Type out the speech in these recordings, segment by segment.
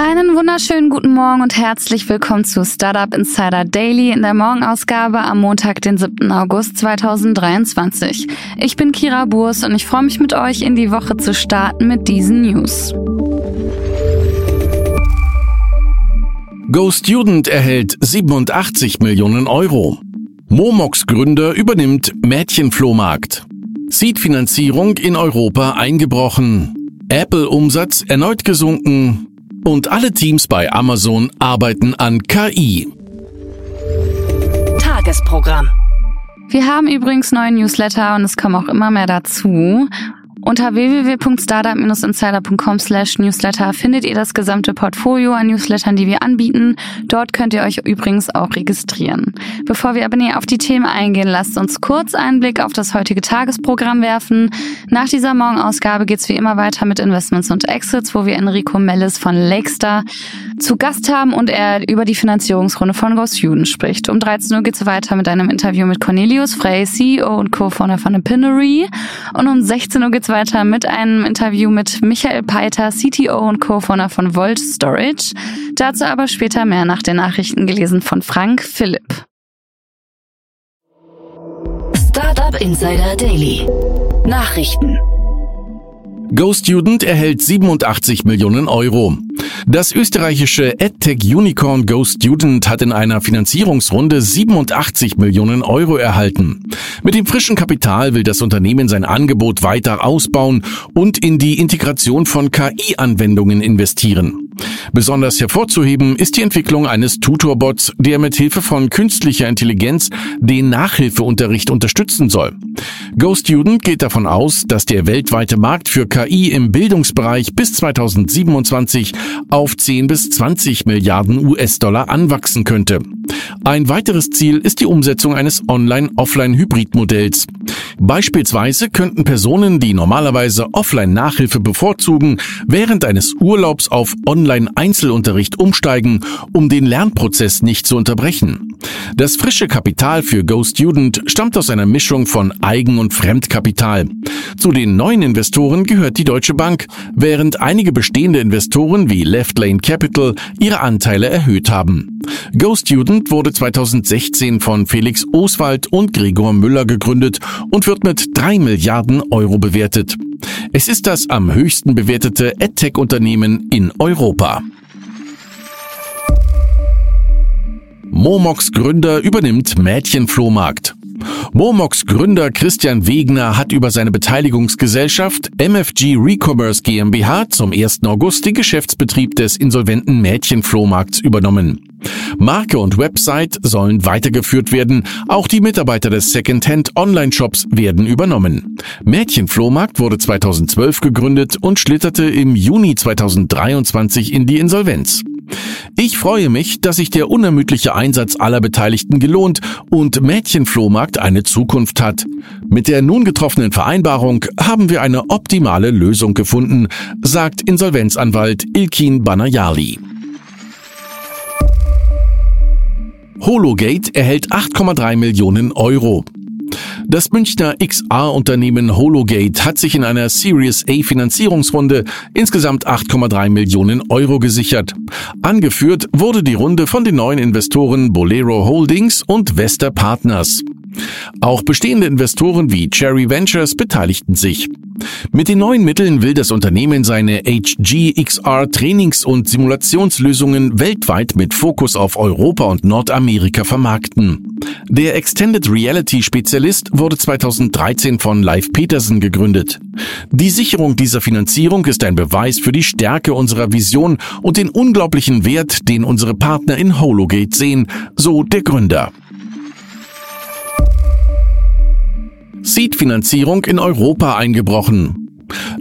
Einen wunderschönen guten Morgen und herzlich willkommen zu Startup Insider Daily in der Morgenausgabe am Montag, den 7. August 2023. Ich bin Kira Burs und ich freue mich mit euch in die Woche zu starten mit diesen News. Go Student erhält 87 Millionen Euro. Momox Gründer übernimmt Mädchenflohmarkt. Seed-Finanzierung in Europa eingebrochen. Apple-Umsatz erneut gesunken und alle Teams bei Amazon arbeiten an KI. Tagesprogramm. Wir haben übrigens neue Newsletter und es kommen auch immer mehr dazu. Unter www.startup-insider.com slash newsletter findet ihr das gesamte Portfolio an Newslettern, die wir anbieten. Dort könnt ihr euch übrigens auch registrieren. Bevor wir aber näher auf die Themen eingehen, lasst uns kurz einen Blick auf das heutige Tagesprogramm werfen. Nach dieser Morgenausgabe geht's wie immer weiter mit Investments und Exits, wo wir Enrico Mellis von Lakestar zu Gast haben und er über die Finanzierungsrunde von Go Student spricht. Um 13 Uhr geht's weiter mit einem Interview mit Cornelius Frey, CEO und Co-Founder von Epinery. Und um 16 Uhr geht's weiter mit einem Interview mit Michael Peiter, CTO und Co-Founder von Volt Storage. Dazu aber später mehr nach den Nachrichten gelesen von Frank Philipp. Startup Insider Daily. Nachrichten. Go Student erhält 87 Millionen Euro. Das österreichische EdTech-Unicorn Go Student hat in einer Finanzierungsrunde 87 Millionen Euro erhalten. Mit dem frischen Kapital will das Unternehmen sein Angebot weiter ausbauen und in die Integration von KI-Anwendungen investieren. Besonders hervorzuheben ist die Entwicklung eines Tutorbots, der mit Hilfe von künstlicher Intelligenz den Nachhilfeunterricht unterstützen soll. Go Student geht davon aus, dass der weltweite Markt für KI im Bildungsbereich bis 2027 auf 10 bis 20 Milliarden US-Dollar anwachsen könnte. Ein weiteres Ziel ist die Umsetzung eines Online-Offline-Hybrid-Modells. Beispielsweise könnten Personen, die normalerweise Offline-Nachhilfe bevorzugen, während eines Urlaubs auf Online-Einzelunterricht umsteigen, um den Lernprozess nicht zu unterbrechen. Das frische Kapital für Go Student stammt aus einer Mischung von Eigen- und Fremdkapital. Zu den neuen Investoren gehört die Deutsche Bank, während einige bestehende Investoren wie Left Lane Capital ihre Anteile erhöht haben. Go Student wurde 2016 von Felix Oswald und Gregor Müller gegründet und wird mit drei Milliarden Euro bewertet. Es ist das am höchsten bewertete EdTech-Unternehmen in Europa. Momox Gründer übernimmt Mädchenflohmarkt. Momox Gründer Christian Wegner hat über seine Beteiligungsgesellschaft MFG Recommerce GmbH zum 1. August den Geschäftsbetrieb des insolventen Mädchenflohmarkts übernommen. Marke und Website sollen weitergeführt werden, auch die Mitarbeiter des Secondhand Online-Shops werden übernommen. Mädchenflohmarkt wurde 2012 gegründet und schlitterte im Juni 2023 in die Insolvenz. Ich freue mich, dass sich der unermüdliche Einsatz aller Beteiligten gelohnt und Mädchenflohmarkt eine Zukunft hat. Mit der nun getroffenen Vereinbarung haben wir eine optimale Lösung gefunden, sagt Insolvenzanwalt Ilkin Banayali. Hologate erhält 8,3 Millionen Euro. Das Münchner XA-Unternehmen Hologate hat sich in einer Series A Finanzierungsrunde insgesamt 8,3 Millionen Euro gesichert. Angeführt wurde die Runde von den neuen Investoren Bolero Holdings und Vesta Partners. Auch bestehende Investoren wie Cherry Ventures beteiligten sich. Mit den neuen Mitteln will das Unternehmen seine HGXR Trainings- und Simulationslösungen weltweit mit Fokus auf Europa und Nordamerika vermarkten. Der Extended Reality Spezialist wurde 2013 von Live Peterson gegründet. Die Sicherung dieser Finanzierung ist ein Beweis für die Stärke unserer Vision und den unglaublichen Wert, den unsere Partner in Hologate sehen, so der Gründer. Seed-Finanzierung in Europa eingebrochen.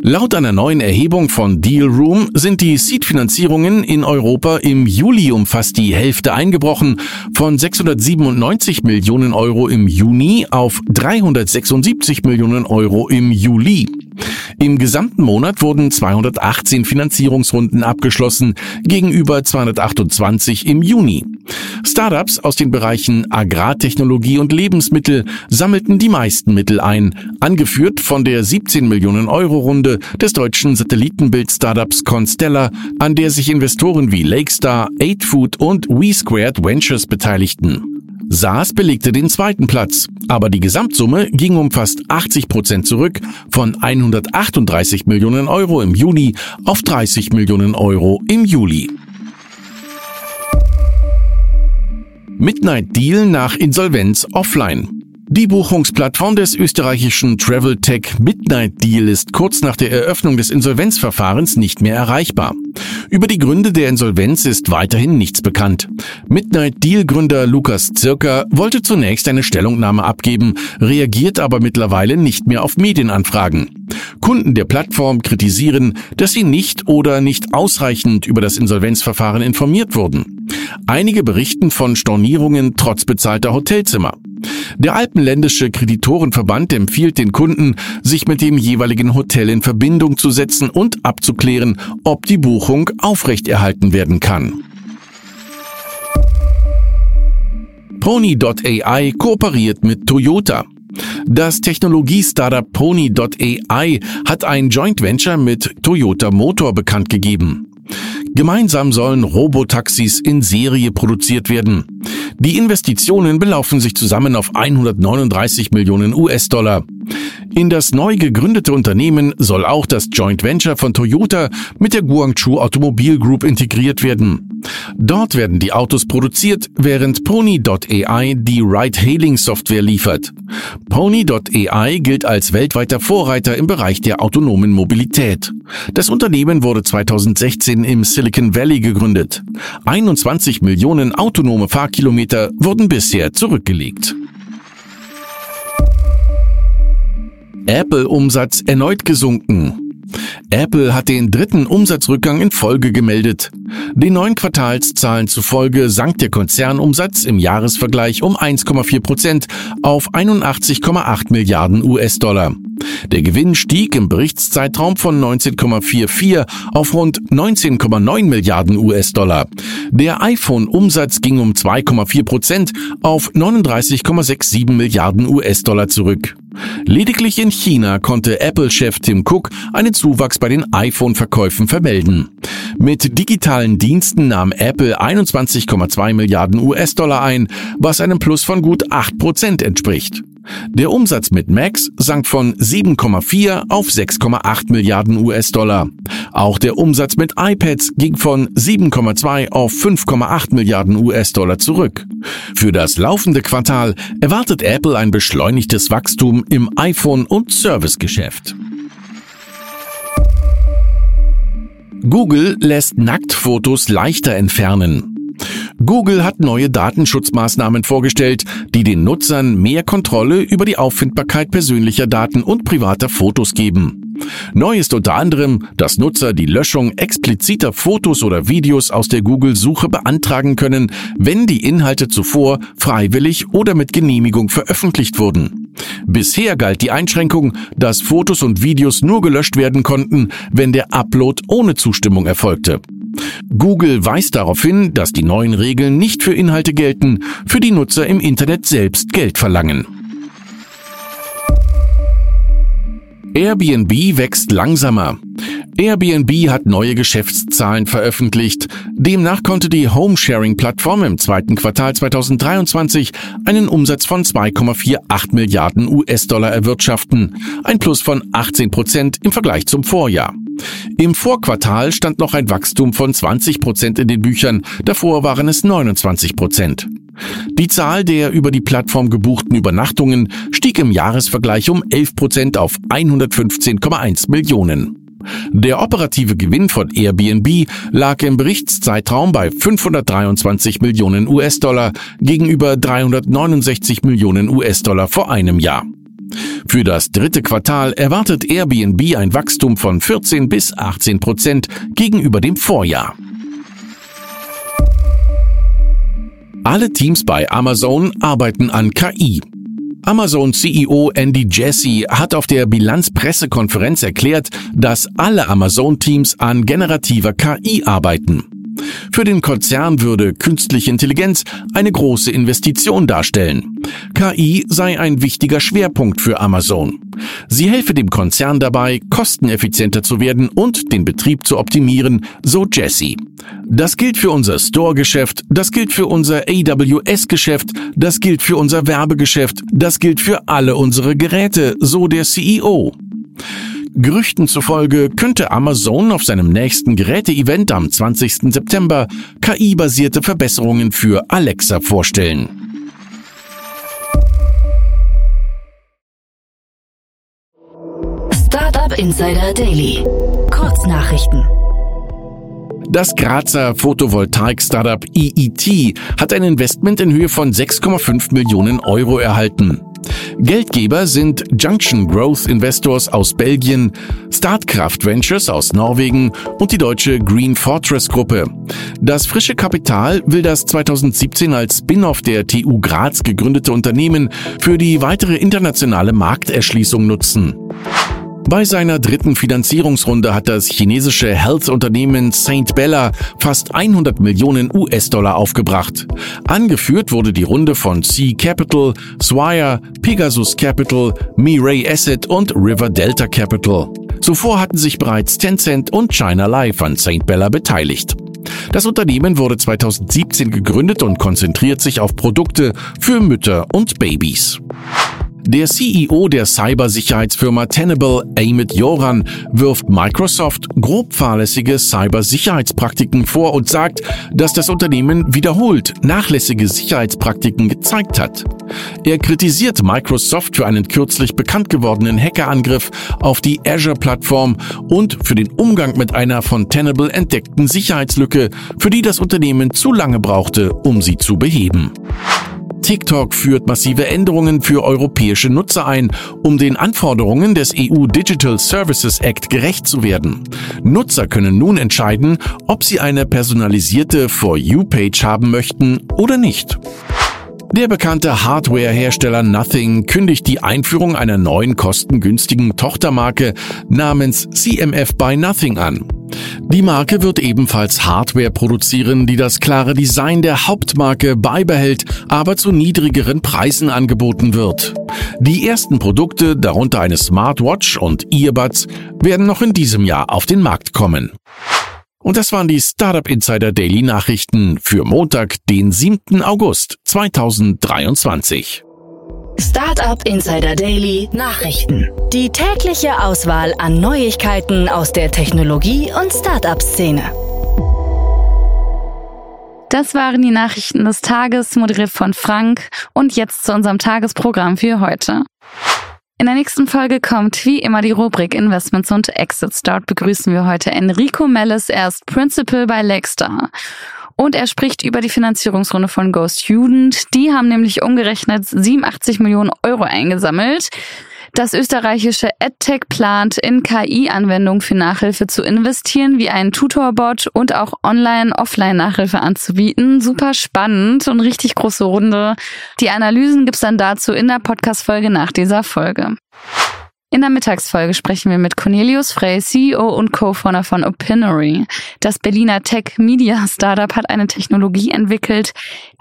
Laut einer neuen Erhebung von Dealroom sind die Seed-Finanzierungen in Europa im Juli um fast die Hälfte eingebrochen, von 697 Millionen Euro im Juni auf 376 Millionen Euro im Juli. Im gesamten Monat wurden 218 Finanzierungsrunden abgeschlossen, gegenüber 228 im Juni. Startups aus den Bereichen Agrartechnologie und Lebensmittel sammelten die meisten Mittel ein, angeführt von der 17 Millionen Euro Runde des deutschen Satellitenbild-Startups Constella, an der sich Investoren wie Lakestar, 8food und WeSquared Ventures beteiligten. SaaS belegte den zweiten Platz, aber die Gesamtsumme ging um fast 80 Prozent zurück, von 138 Millionen Euro im Juni auf 30 Millionen Euro im Juli. Midnight Deal nach Insolvenz offline. Die Buchungsplattform des österreichischen Travel Tech Midnight Deal ist kurz nach der Eröffnung des Insolvenzverfahrens nicht mehr erreichbar. Über die Gründe der Insolvenz ist weiterhin nichts bekannt. Midnight Deal Gründer Lukas Zirker wollte zunächst eine Stellungnahme abgeben, reagiert aber mittlerweile nicht mehr auf Medienanfragen. Kunden der Plattform kritisieren, dass sie nicht oder nicht ausreichend über das Insolvenzverfahren informiert wurden. Einige berichten von Stornierungen trotz bezahlter Hotelzimmer. Der Alpenländische Kreditorenverband empfiehlt den Kunden, sich mit dem jeweiligen Hotel in Verbindung zu setzen und abzuklären, ob die Buchung aufrechterhalten werden kann. Pony.ai kooperiert mit Toyota. Das Technologie-Startup Pony.ai hat ein Joint Venture mit Toyota Motor bekannt gegeben. Gemeinsam sollen Robotaxis in Serie produziert werden. Die Investitionen belaufen sich zusammen auf 139 Millionen US-Dollar. In das neu gegründete Unternehmen soll auch das Joint Venture von Toyota mit der Guangzhou Automobil Group integriert werden. Dort werden die Autos produziert, während Pony.ai die Ride-Hailing-Software liefert. Pony.ai gilt als weltweiter Vorreiter im Bereich der autonomen Mobilität. Das Unternehmen wurde 2016 im Silicon Valley gegründet. 21 Millionen autonome Fahrkilometer wurden bisher zurückgelegt. Apple-Umsatz erneut gesunken. Apple hat den dritten Umsatzrückgang in Folge gemeldet. Den neuen Quartalszahlen zufolge sank der Konzernumsatz im Jahresvergleich um 1,4 Prozent auf 81,8 Milliarden US-Dollar. Der Gewinn stieg im Berichtszeitraum von 19,44 auf rund 19,9 Milliarden US-Dollar. Der iPhone-Umsatz ging um 2,4 Prozent auf 39,67 Milliarden US-Dollar zurück. Lediglich in China konnte Apple-Chef Tim Cook einen Zuwachs bei den iPhone-Verkäufen vermelden. Mit digitalen Diensten nahm Apple 21,2 Milliarden US-Dollar ein, was einem Plus von gut 8 Prozent entspricht. Der Umsatz mit Macs sank von 7,4 auf 6,8 Milliarden US-Dollar. Auch der Umsatz mit iPads ging von 7,2 auf 5,8 Milliarden US-Dollar zurück. Für das laufende Quartal erwartet Apple ein beschleunigtes Wachstum im iPhone- und Servicegeschäft. Google lässt Nacktfotos leichter entfernen. Google hat neue Datenschutzmaßnahmen vorgestellt, die den Nutzern mehr Kontrolle über die Auffindbarkeit persönlicher Daten und privater Fotos geben. Neu ist unter anderem, dass Nutzer die Löschung expliziter Fotos oder Videos aus der Google-Suche beantragen können, wenn die Inhalte zuvor freiwillig oder mit Genehmigung veröffentlicht wurden. Bisher galt die Einschränkung, dass Fotos und Videos nur gelöscht werden konnten, wenn der Upload ohne Zustimmung erfolgte. Google weist darauf hin, dass die neuen Regeln nicht für Inhalte gelten, für die Nutzer im Internet selbst Geld verlangen. Airbnb wächst langsamer. Airbnb hat neue Geschäftszahlen veröffentlicht. Demnach konnte die Home-Sharing-Plattform im zweiten Quartal 2023 einen Umsatz von 2,48 Milliarden US-Dollar erwirtschaften, ein Plus von 18 Prozent im Vergleich zum Vorjahr. Im Vorquartal stand noch ein Wachstum von 20 Prozent in den Büchern, davor waren es 29 Prozent. Die Zahl der über die Plattform gebuchten Übernachtungen stieg im Jahresvergleich um 11 Prozent auf 115,1 Millionen. Der operative Gewinn von Airbnb lag im Berichtszeitraum bei 523 Millionen US-Dollar gegenüber 369 Millionen US-Dollar vor einem Jahr. Für das dritte Quartal erwartet Airbnb ein Wachstum von 14 bis 18 Prozent gegenüber dem Vorjahr. Alle Teams bei Amazon arbeiten an KI. Amazon CEO Andy Jassy hat auf der Bilanzpressekonferenz erklärt, dass alle Amazon-Teams an generativer KI arbeiten. Für den Konzern würde künstliche Intelligenz eine große Investition darstellen. KI sei ein wichtiger Schwerpunkt für Amazon. Sie helfe dem Konzern dabei, kosteneffizienter zu werden und den Betrieb zu optimieren, so Jesse. Das gilt für unser Store-Geschäft, das gilt für unser AWS-Geschäft, das gilt für unser Werbegeschäft, das gilt für alle unsere Geräte, so der CEO. Gerüchten zufolge könnte Amazon auf seinem nächsten Geräte-Event am 20. September KI-basierte Verbesserungen für Alexa vorstellen. Startup Insider Daily. Kurznachrichten. Das Grazer Photovoltaik-Startup EET hat ein Investment in Höhe von 6,5 Millionen Euro erhalten. Geldgeber sind Junction Growth Investors aus Belgien, Startkraft Ventures aus Norwegen und die deutsche Green Fortress Gruppe. Das frische Kapital will das 2017 als Spin-off der TU Graz gegründete Unternehmen für die weitere internationale Markterschließung nutzen. Bei seiner dritten Finanzierungsrunde hat das chinesische Health-Unternehmen St. Bella fast 100 Millionen US-Dollar aufgebracht. Angeführt wurde die Runde von C Capital, Swire, Pegasus Capital, Mirai Asset und River Delta Capital. Zuvor hatten sich bereits Tencent und China Life an St. Bella beteiligt. Das Unternehmen wurde 2017 gegründet und konzentriert sich auf Produkte für Mütter und Babys. Der CEO der Cybersicherheitsfirma Tenable, Amit Joran, wirft Microsoft grob fahrlässige Cybersicherheitspraktiken vor und sagt, dass das Unternehmen wiederholt nachlässige Sicherheitspraktiken gezeigt hat. Er kritisiert Microsoft für einen kürzlich bekannt gewordenen Hackerangriff auf die Azure-Plattform und für den Umgang mit einer von Tenable entdeckten Sicherheitslücke, für die das Unternehmen zu lange brauchte, um sie zu beheben. TikTok führt massive Änderungen für europäische Nutzer ein, um den Anforderungen des EU Digital Services Act gerecht zu werden. Nutzer können nun entscheiden, ob sie eine personalisierte For You-Page haben möchten oder nicht. Der bekannte Hardware-Hersteller Nothing kündigt die Einführung einer neuen kostengünstigen Tochtermarke namens CMF by Nothing an. Die Marke wird ebenfalls Hardware produzieren, die das klare Design der Hauptmarke beibehält, aber zu niedrigeren Preisen angeboten wird. Die ersten Produkte, darunter eine Smartwatch und Earbuds, werden noch in diesem Jahr auf den Markt kommen. Und das waren die Startup Insider Daily Nachrichten für Montag, den 7. August 2023. Startup Insider Daily Nachrichten. Die tägliche Auswahl an Neuigkeiten aus der Technologie- und Startup-Szene. Das waren die Nachrichten des Tages, moderiert von Frank. Und jetzt zu unserem Tagesprogramm für heute. In der nächsten Folge kommt wie immer die Rubrik Investments und Exits. Dort begrüßen wir heute Enrico Mellis. Er ist Principal bei Lakestar. Und er spricht über die Finanzierungsrunde von Go Student. Die haben nämlich umgerechnet 87 Millionen Euro eingesammelt. Das österreichische EdTech plant, in KI-Anwendungen für Nachhilfe zu investieren, wie einen Tutorbot und auch Online-Offline-Nachhilfe anzubieten. Super spannend und richtig große Runde. Die Analysen gibt's dann dazu in der Podcast-Folge nach dieser Folge. In der Mittagsfolge sprechen wir mit Cornelius Frey, CEO und Co-Founder von Opinory. Das Berliner Tech-Media-Startup hat eine Technologie entwickelt,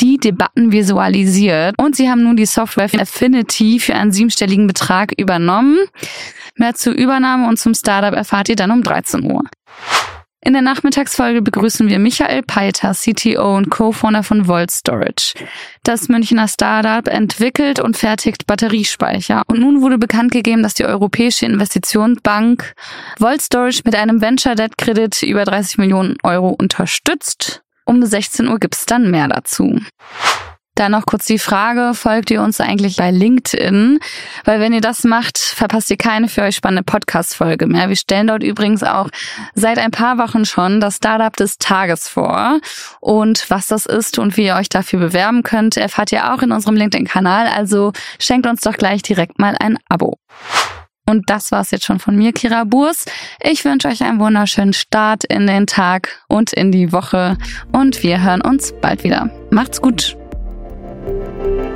die Debatten visualisiert. Und sie haben nun die Software Affinity für einen siebenstelligen Betrag übernommen. Mehr zur Übernahme und zum Startup erfahrt ihr dann um 13 Uhr. In der Nachmittagsfolge begrüßen wir Michael Peiter, CTO und Co-Founder von Volt Storage. Das Münchner Startup entwickelt und fertigt Batteriespeicher. Und nun wurde bekannt gegeben, dass die Europäische Investitionsbank Volt Storage mit einem Venture Debt Kredit über 30 Millionen Euro unterstützt. Um 16 Uhr gibt's dann mehr dazu. Dann noch kurz die Frage, folgt ihr uns eigentlich bei LinkedIn? Weil wenn ihr das macht, verpasst ihr keine für euch spannende Podcast-Folge mehr. Wir stellen dort übrigens auch seit ein paar Wochen schon das Startup des Tages vor. Und was das ist und wie ihr euch dafür bewerben könnt, erfahrt ihr auch in unserem LinkedIn-Kanal. Also schenkt uns doch gleich direkt mal ein Abo. Und das war's jetzt schon von mir, Kira Burs. Ich wünsche euch einen wunderschönen Start in den Tag und in die Woche und wir hören uns bald wieder. Macht's gut! Thank you.